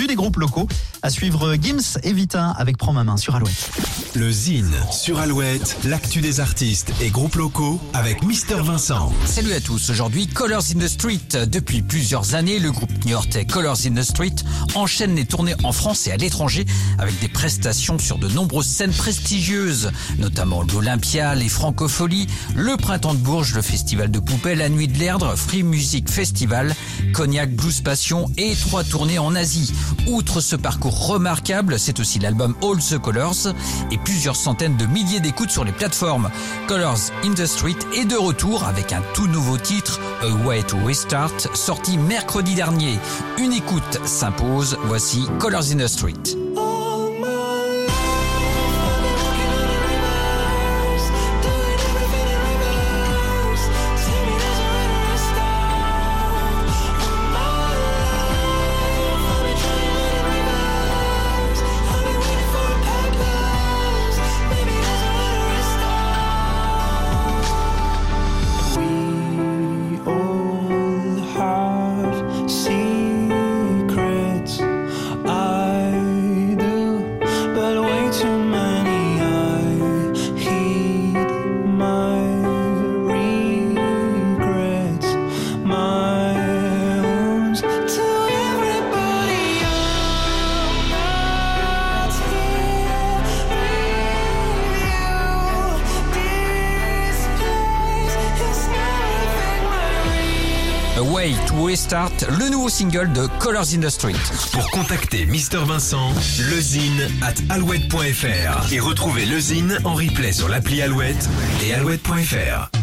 l'actu des groupes locaux. À suivre Gims et Vita avec Prends ma main sur Alouette. Le Zine sur Alouette, l'actu des artistes et groupes locaux avec Mister Vincent. Salut à tous, aujourd'hui Colors in the Street. Depuis plusieurs années, le groupe new-yorkais Colors in the Street enchaîne les tournées en France et à l'étranger avec des prestations sur de nombreuses scènes prestigieuses, notamment l'Olympia, les Francopholies, le Printemps de Bourges, le Festival de Poupées, la Nuit de l'Erdre, Free Music Festival, Cognac Blues Passion et trois tournées en Asie. Outre ce parcours remarquable, c'est aussi l'album All the Colors et plusieurs centaines de milliers d'écoutes sur les plateformes. Colors in the Street est de retour avec un tout nouveau titre, A Way to Restart, sorti mercredi dernier. Une écoute s'impose, voici Colors in the Street. But way Way to Restart, le nouveau single de Colors in the Street. Pour contacter Mister Vincent, lezine at alouette.fr et retrouver le Zine en replay sur l'appli Alouette et alouette.fr.